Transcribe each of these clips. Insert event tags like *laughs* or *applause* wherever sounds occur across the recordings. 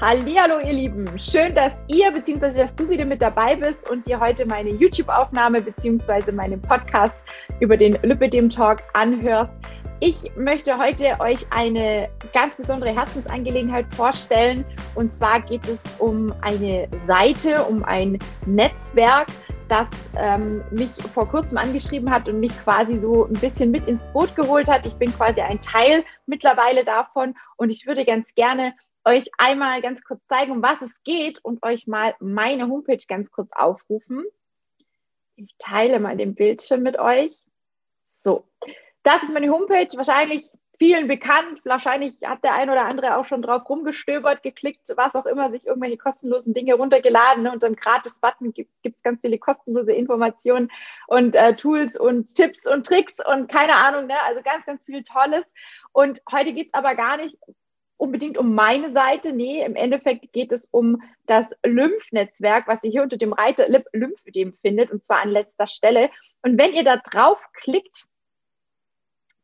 Hallo ihr Lieben, schön, dass ihr bzw. dass du wieder mit dabei bist und dir heute meine YouTube-Aufnahme bzw. meinen Podcast über den Lipidem Talk anhörst. Ich möchte heute euch eine ganz besondere Herzensangelegenheit vorstellen und zwar geht es um eine Seite, um ein Netzwerk, das ähm, mich vor kurzem angeschrieben hat und mich quasi so ein bisschen mit ins Boot geholt hat. Ich bin quasi ein Teil mittlerweile davon und ich würde ganz gerne euch einmal ganz kurz zeigen, um was es geht und euch mal meine Homepage ganz kurz aufrufen. Ich teile mal den Bildschirm mit euch. So, das ist meine Homepage, wahrscheinlich vielen bekannt. Wahrscheinlich hat der ein oder andere auch schon drauf rumgestöbert, geklickt, was auch immer, sich irgendwelche kostenlosen Dinge runtergeladen. Ne? Unter dem Gratis-Button gibt es ganz viele kostenlose Informationen und äh, Tools und Tipps und Tricks und keine Ahnung, ne? also ganz, ganz viel Tolles. Und heute geht es aber gar nicht unbedingt um meine Seite. Nee, im Endeffekt geht es um das Lymphnetzwerk, was ihr hier unter dem Reiter Lymphödem findet, und zwar an letzter Stelle. Und wenn ihr da drauf klickt,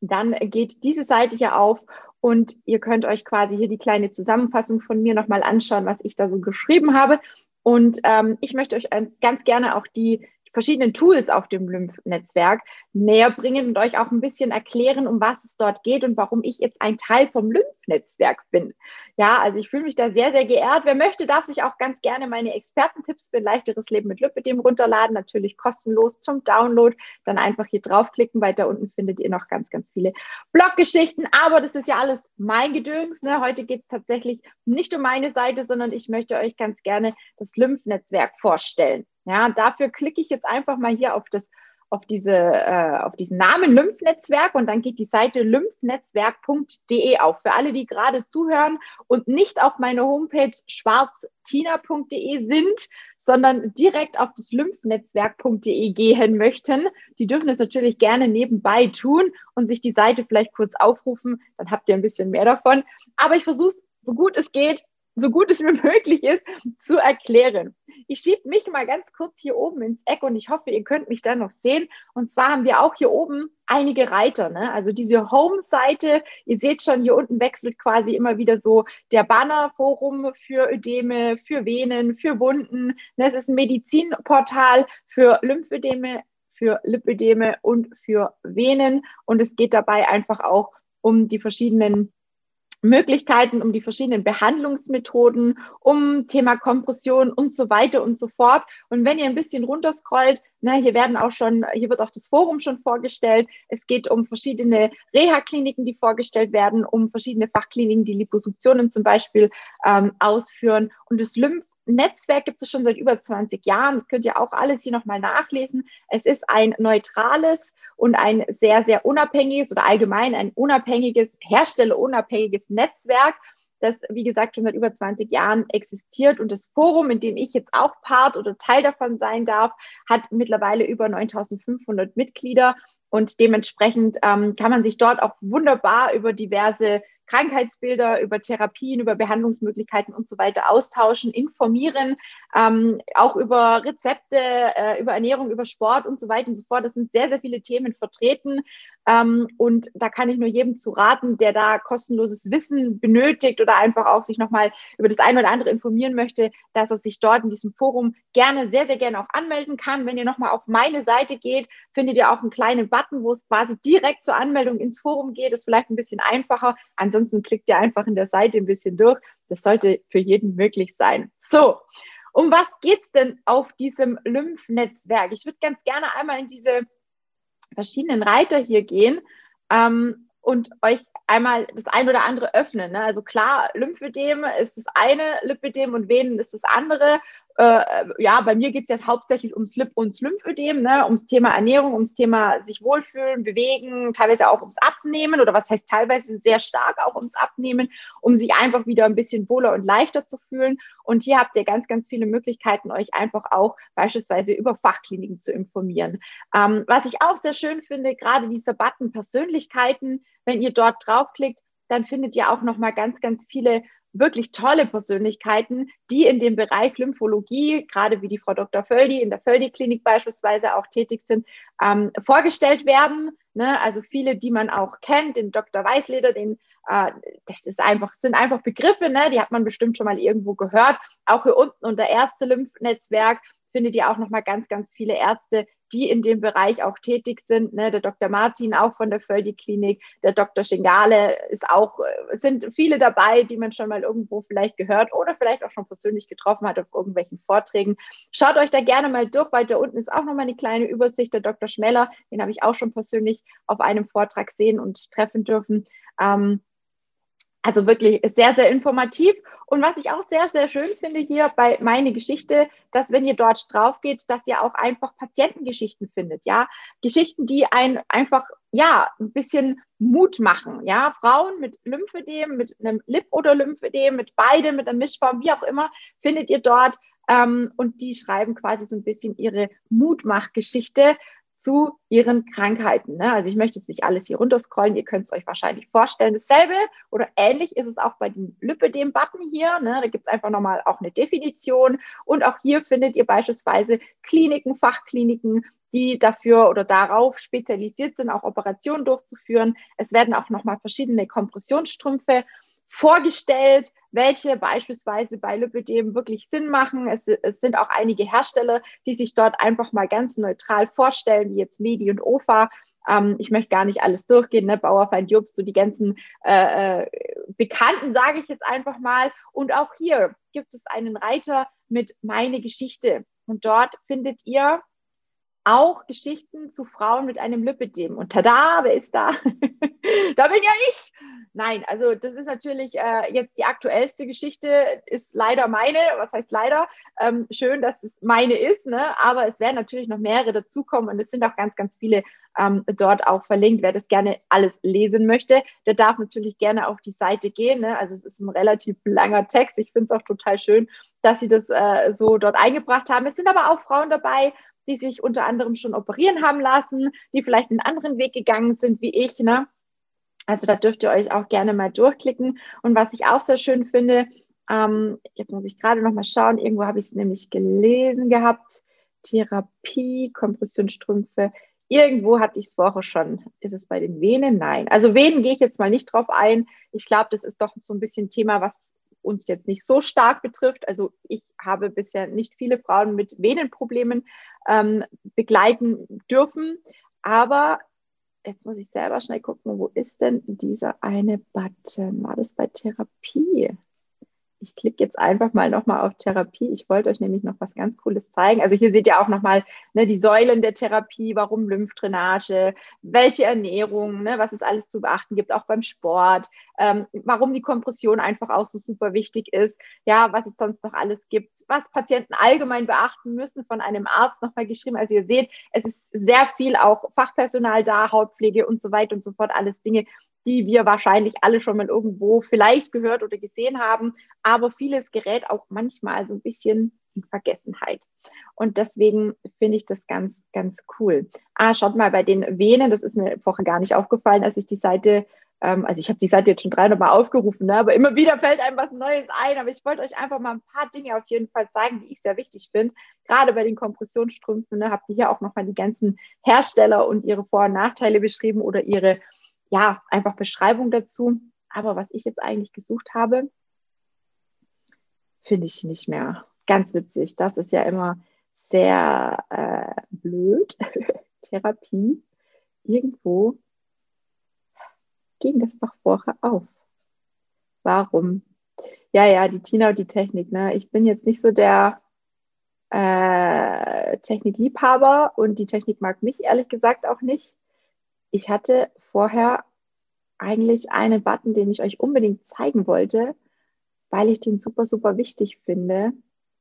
dann geht diese Seite hier auf und ihr könnt euch quasi hier die kleine Zusammenfassung von mir nochmal anschauen, was ich da so geschrieben habe. Und ähm, ich möchte euch ganz gerne auch die verschiedenen Tools auf dem Lymphnetzwerk näher bringen und euch auch ein bisschen erklären, um was es dort geht und warum ich jetzt ein Teil vom Lymphnetzwerk bin. Ja, also ich fühle mich da sehr, sehr geehrt. Wer möchte, darf sich auch ganz gerne meine Expertentipps für ein leichteres Leben mit Lymphedem runterladen, natürlich kostenlos zum Download. Dann einfach hier draufklicken. Weiter unten findet ihr noch ganz, ganz viele Bloggeschichten. Aber das ist ja alles mein Gedöns. Ne? Heute geht es tatsächlich nicht um meine Seite, sondern ich möchte euch ganz gerne das Lymphnetzwerk vorstellen. Ja, dafür klicke ich jetzt einfach mal hier auf das auf, diese, äh, auf diesen Namen Lymphnetzwerk und dann geht die Seite lymphnetzwerk.de auf. Für alle, die gerade zuhören und nicht auf meine Homepage schwarztina.de sind, sondern direkt auf das lymphnetzwerk.de gehen möchten, die dürfen es natürlich gerne nebenbei tun und sich die Seite vielleicht kurz aufrufen, dann habt ihr ein bisschen mehr davon. Aber ich versuche es so gut es geht so gut es *laughs* mir möglich ist, zu erklären. Ich schiebe mich mal ganz kurz hier oben ins Eck und ich hoffe, ihr könnt mich da noch sehen. Und zwar haben wir auch hier oben einige Reiter. Ne? Also diese Home-Seite, ihr seht schon, hier unten wechselt quasi immer wieder so der Banner-Forum für Ödeme, für Venen, für Wunden. Ne? Es ist ein Medizinportal für Lymphödeme, für Lipödeme und für Venen. Und es geht dabei einfach auch um die verschiedenen Möglichkeiten, um die verschiedenen Behandlungsmethoden, um Thema Kompression und so weiter und so fort. Und wenn ihr ein bisschen runterscrollt, ne, hier werden auch schon, hier wird auch das Forum schon vorgestellt. Es geht um verschiedene Reha-Kliniken, die vorgestellt werden, um verschiedene Fachkliniken, die Liposuktionen zum Beispiel ähm, ausführen. Und das Lymph Netzwerk gibt es schon seit über 20 Jahren. Das könnt ihr auch alles hier nochmal nachlesen. Es ist ein neutrales und ein sehr, sehr unabhängiges oder allgemein ein unabhängiges, herstellerunabhängiges Netzwerk, das, wie gesagt, schon seit über 20 Jahren existiert. Und das Forum, in dem ich jetzt auch Part oder Teil davon sein darf, hat mittlerweile über 9500 Mitglieder. Und dementsprechend ähm, kann man sich dort auch wunderbar über diverse Krankheitsbilder, über Therapien, über Behandlungsmöglichkeiten und so weiter austauschen, informieren, ähm, auch über Rezepte, äh, über Ernährung, über Sport und so weiter und so fort. Das sind sehr, sehr viele Themen vertreten. Ähm, und da kann ich nur jedem zu raten, der da kostenloses Wissen benötigt oder einfach auch sich nochmal über das eine oder andere informieren möchte, dass er sich dort in diesem Forum gerne, sehr, sehr gerne auch anmelden kann. Wenn ihr nochmal auf meine Seite geht, findet ihr auch einen kleinen Button, wo es quasi direkt zur Anmeldung ins Forum geht. Ist vielleicht ein bisschen einfacher. Ansonsten klickt ihr einfach in der Seite ein bisschen durch. Das sollte für jeden möglich sein. So. Um was geht's denn auf diesem Lymphnetzwerk? Ich würde ganz gerne einmal in diese verschiedenen Reiter hier gehen ähm, und euch einmal das ein oder andere öffnen. Ne? Also klar, Lymphödem ist das eine, Lipödem und Venen ist das andere äh, ja, bei mir geht es ja hauptsächlich ums Lip- und Lymphödem, ne, ums Thema Ernährung, ums Thema sich wohlfühlen, bewegen, teilweise auch ums Abnehmen oder was heißt teilweise sehr stark auch ums Abnehmen, um sich einfach wieder ein bisschen wohler und leichter zu fühlen. Und hier habt ihr ganz, ganz viele Möglichkeiten, euch einfach auch beispielsweise über Fachkliniken zu informieren. Ähm, was ich auch sehr schön finde, gerade dieser Button Persönlichkeiten, wenn ihr dort draufklickt, dann findet ihr auch noch mal ganz, ganz viele wirklich tolle Persönlichkeiten, die in dem Bereich Lymphologie, gerade wie die Frau Dr. Völdi in der Völdi-Klinik beispielsweise auch tätig sind, ähm, vorgestellt werden. Ne? Also viele, die man auch kennt, den Dr. Weißleder, den Äh, das ist einfach, sind einfach Begriffe, ne? die hat man bestimmt schon mal irgendwo gehört. Auch hier unten unter Ärzte-Lymphnetzwerk findet ihr auch nochmal ganz, ganz viele Ärzte, die in dem Bereich auch tätig sind. Ne? Der Dr. Martin auch von der Völdi-Klinik, der Dr. Schingale ist auch, äh, sind viele dabei, die man schon mal irgendwo vielleicht gehört oder vielleicht auch schon persönlich getroffen hat auf irgendwelchen Vorträgen. Schaut euch da gerne mal durch, weil da unten ist auch nochmal eine kleine Übersicht. Der Dr. Schmeller, den habe ich auch schon persönlich auf einem Vortrag sehen und treffen dürfen. Ähm, also wirklich sehr, sehr informativ. Und was ich auch sehr, sehr schön finde hier bei meine Geschichte, dass wenn ihr dort drauf geht, dass ihr auch einfach Patientengeschichten findet, ja. Geschichten, die ein einfach, ja, ein bisschen Mut machen, ja. Frauen mit Lymphödem, mit einem Lip- oder Lymphödem, mit beidem, mit einer Mischform, wie auch immer, findet ihr dort. Ähm, und die schreiben quasi so ein bisschen ihre Mutmachgeschichte, zu ihren Krankheiten. Ne? Also ich möchte jetzt nicht alles hier runterscrollen, ihr könnt es euch wahrscheinlich vorstellen. Dasselbe oder ähnlich ist es auch bei dem Lipödem-Button hier. Ne? Da gibt es einfach nochmal auch eine Definition. Und auch hier findet ihr beispielsweise Kliniken, Fachkliniken, die dafür oder darauf spezialisiert sind, auch Operationen durchzuführen. Es werden auch nochmal verschiedene Kompressionsstrümpfe vorgestellt, welche beispielsweise bei Lipidem wirklich Sinn machen. Es, es, sind auch einige Hersteller, die sich dort einfach mal ganz neutral vorstellen, wie jetzt Medi und OFA. Ähm, ich möchte gar nicht alles durchgehen, ne? Bauerfeind Jobs, so die ganzen äh, äh, Bekannten, sage ich jetzt einfach mal. Und auch hier gibt es einen Reiter mit Meine Geschichte. Und dort findet ihr auch Geschichten zu Frauen mit einem Lipidem. Und tada, wer ist da? *laughs* da bin ja ich. Nein, also das ist natürlich äh, jetzt die aktuellste Geschichte, ist leider meine. Was heißt leider? Ähm, schön, dass es meine ist, ne? aber es werden natürlich noch mehrere dazukommen und es sind auch ganz, ganz viele ähm, dort auch verlinkt. Wer das gerne alles lesen möchte, der darf natürlich gerne auf die Seite gehen. Ne? Also es ist ein relativ langer Text. Ich finde es auch total schön, dass sie das äh, so dort eingebracht haben. Es sind aber auch Frauen dabei, die sich unter anderem schon operieren haben lassen, die vielleicht einen anderen Weg gegangen sind wie ich. Ne? Also da dürft ihr euch auch gerne mal durchklicken. Und was ich auch sehr schön finde, ähm, jetzt muss ich gerade noch mal schauen, irgendwo habe ich es nämlich gelesen gehabt, Therapie, Kompressionsstrümpfe. Irgendwo hatte ich es vorher schon. Ist es bei den Venen? Nein. Also Venen gehe ich jetzt mal nicht drauf ein. Ich glaube, das ist doch so ein bisschen Thema, was uns jetzt nicht so stark betrifft. Also ich habe bisher nicht viele Frauen mit Venenproblemen ähm, begleiten dürfen. Aber jetzt muss ich selber schnell gucken, wo ist denn dieser eine Button? War das bei Therapie? Ich klicke jetzt einfach mal nochmal auf Therapie. Ich wollte euch nämlich noch was ganz Cooles zeigen. Also hier seht ihr auch nochmal ne, die Säulen der Therapie, warum Lymphdrainage, welche Ernährung, ne, was es alles zu beachten gibt, auch beim Sport, ähm, warum die Kompression einfach auch so super wichtig ist, ja, was es sonst noch alles gibt, was Patienten allgemein beachten müssen, von einem Arzt nochmal geschrieben. Also ihr seht, es ist sehr viel auch Fachpersonal da, Hautpflege und so weiter und so fort, alles Dinge, die wir wahrscheinlich alle schon mal irgendwo vielleicht gehört oder gesehen haben. Aber vieles gerät auch manchmal so ein bisschen in Vergessenheit. Und deswegen finde ich das ganz, ganz cool. Ah, schaut mal bei den Venen, das ist mir vorher gar nicht aufgefallen, als ich die Seite, ähm, also ich habe die Seite jetzt schon dreimal Mal aufgerufen, ne, aber immer wieder fällt einem was Neues ein. Aber ich wollte euch einfach mal ein paar Dinge auf jeden Fall zeigen, die ich sehr wichtig finde. Gerade bei den Kompressionsstrümpfen ne, habt ihr hier auch nochmal die ganzen Hersteller und ihre Vor- und Nachteile beschrieben oder ihre ja, einfach Beschreibung dazu. Aber was ich jetzt eigentlich gesucht habe, finde ich nicht mehr. Ganz witzig. Das ist ja immer sehr äh, blöd. *laughs* Therapie. Irgendwo ging das doch vorher auf. Warum? Ja, ja, die Tina und die Technik. Ne? Ich bin jetzt nicht so der äh, Technikliebhaber und die Technik mag mich ehrlich gesagt auch nicht. Ich hatte vorher eigentlich einen Button, den ich euch unbedingt zeigen wollte, weil ich den super, super wichtig finde.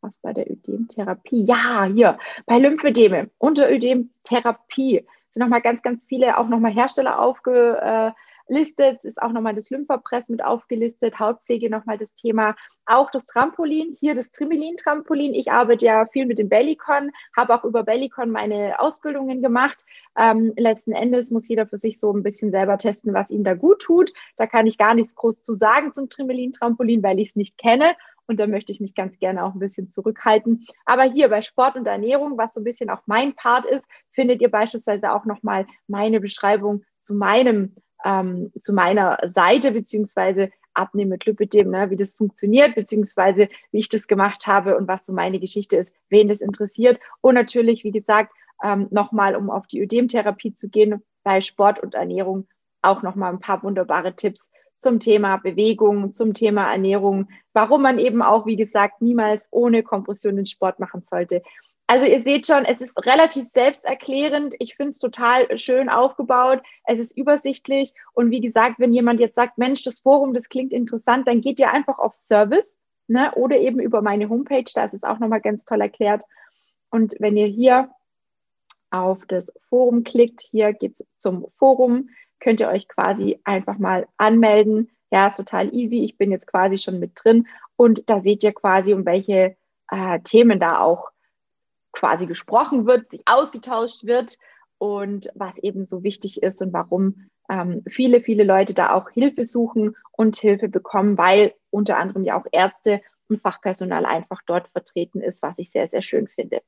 Was bei der Ödemtherapie? Ja, hier, bei Lymphödeme, unter Ödemtherapie sind nochmal ganz, ganz viele auch nochmal Hersteller aufge, äh, listet, ist auch nochmal das Lymphapress mit aufgelistet, Hautpflege nochmal das Thema, auch das Trampolin, hier das Trimelin-Trampolin. Ich arbeite ja viel mit dem Bellycon, habe auch über Bellycon meine Ausbildungen gemacht. Ähm, letzten Endes muss jeder für sich so ein bisschen selber testen, was ihm da gut tut. Da kann ich gar nichts groß zu sagen zum Trimelin-Trampolin, weil ich es nicht kenne. Und da möchte ich mich ganz gerne auch ein bisschen zurückhalten. Aber hier bei Sport und Ernährung, was so ein bisschen auch mein Part ist, findet ihr beispielsweise auch nochmal meine Beschreibung zu meinem ähm, zu meiner Seite, beziehungsweise Abnehmen mit Lipidem, ne, wie das funktioniert, beziehungsweise wie ich das gemacht habe und was so meine Geschichte ist, wen das interessiert. Und natürlich, wie gesagt, ähm, nochmal, um auf die Ödemtherapie zu gehen, bei Sport und Ernährung auch nochmal ein paar wunderbare Tipps zum Thema Bewegung, zum Thema Ernährung, warum man eben auch, wie gesagt, niemals ohne Kompression den Sport machen sollte. Also ihr seht schon, es ist relativ selbsterklärend. Ich finde es total schön aufgebaut. Es ist übersichtlich. Und wie gesagt, wenn jemand jetzt sagt, Mensch, das Forum, das klingt interessant, dann geht ihr einfach auf Service ne? oder eben über meine Homepage. Da ist es auch nochmal ganz toll erklärt. Und wenn ihr hier auf das Forum klickt, hier geht es zum Forum, könnt ihr euch quasi einfach mal anmelden. Ja, ist total easy. Ich bin jetzt quasi schon mit drin. Und da seht ihr quasi, um welche äh, Themen da auch quasi gesprochen wird, sich ausgetauscht wird und was eben so wichtig ist und warum ähm, viele, viele Leute da auch Hilfe suchen und Hilfe bekommen, weil unter anderem ja auch Ärzte und Fachpersonal einfach dort vertreten ist, was ich sehr, sehr schön finde.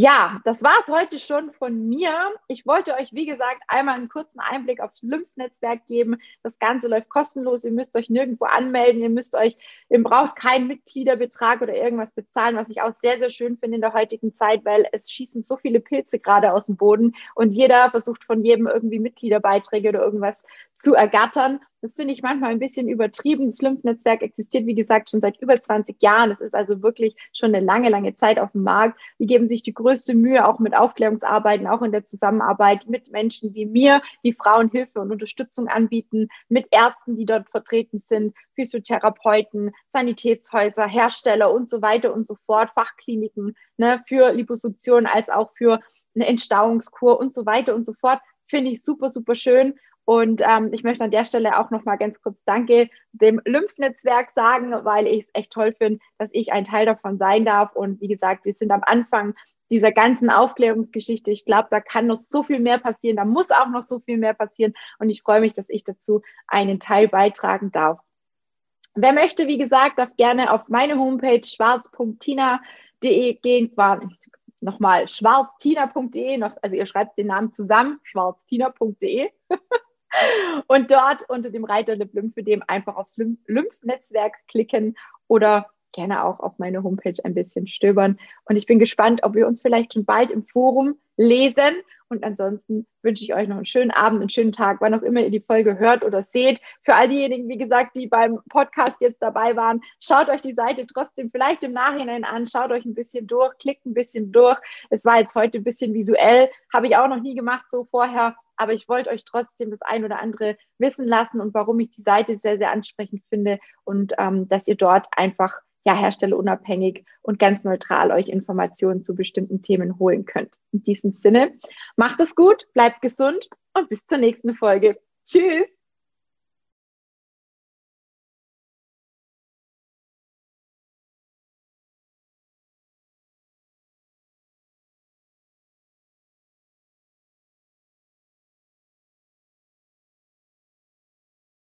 Ja, das war es heute schon von mir. Ich wollte euch, wie gesagt, einmal einen kurzen Einblick aufs Lymphnetzwerk geben. Das Ganze läuft kostenlos. Ihr müsst euch nirgendwo anmelden. Ihr müsst euch, ihr braucht keinen Mitgliederbetrag oder irgendwas bezahlen, was ich auch sehr, sehr schön finde in der heutigen Zeit, weil es schießen so viele Pilze gerade aus dem Boden und jeder versucht von jedem irgendwie Mitgliederbeiträge oder irgendwas zu ergattern. Das finde ich manchmal ein bisschen übertrieben. Das Lymphnetzwerk existiert, wie gesagt, schon seit über 20 Jahren. Das ist also wirklich schon eine lange, lange Zeit auf dem Markt. Die geben sich die größte Mühe, auch mit Aufklärungsarbeiten, auch in der Zusammenarbeit mit Menschen wie mir, die Frauen Hilfe und Unterstützung anbieten, mit Ärzten, die dort vertreten sind, Physiotherapeuten, Sanitätshäuser, Hersteller und so weiter und so fort, Fachkliniken ne, für Liposuktion als auch für eine Entstauungskur und so weiter und so fort. Finde ich super, super schön. Und ähm, ich möchte an der Stelle auch noch mal ganz kurz Danke dem Lymphnetzwerk sagen, weil ich es echt toll finde, dass ich ein Teil davon sein darf. Und wie gesagt, wir sind am Anfang dieser ganzen Aufklärungsgeschichte. Ich glaube, da kann noch so viel mehr passieren. Da muss auch noch so viel mehr passieren. Und ich freue mich, dass ich dazu einen Teil beitragen darf. Wer möchte, wie gesagt, darf gerne auf meine Homepage schwarz.tina.de gehen. Nochmal schwarztina.de, also ihr schreibt den Namen zusammen, schwarztina.de. *laughs* Und dort unter dem Reiter Lymphödem einfach aufs Lymphnetzwerk klicken oder gerne auch auf meine Homepage ein bisschen stöbern. Und ich bin gespannt, ob wir uns vielleicht schon bald im Forum lesen. Und ansonsten wünsche ich euch noch einen schönen Abend, einen schönen Tag, wann auch immer ihr die Folge hört oder seht. Für all diejenigen, wie gesagt, die beim Podcast jetzt dabei waren, schaut euch die Seite trotzdem vielleicht im Nachhinein an, schaut euch ein bisschen durch, klickt ein bisschen durch. Es war jetzt heute ein bisschen visuell, habe ich auch noch nie gemacht so vorher aber ich wollte euch trotzdem das ein oder andere wissen lassen und warum ich die Seite sehr, sehr ansprechend finde und ähm, dass ihr dort einfach ja herstellerunabhängig und ganz neutral euch Informationen zu bestimmten Themen holen könnt. In diesem Sinne, macht es gut, bleibt gesund und bis zur nächsten Folge. Tschüss!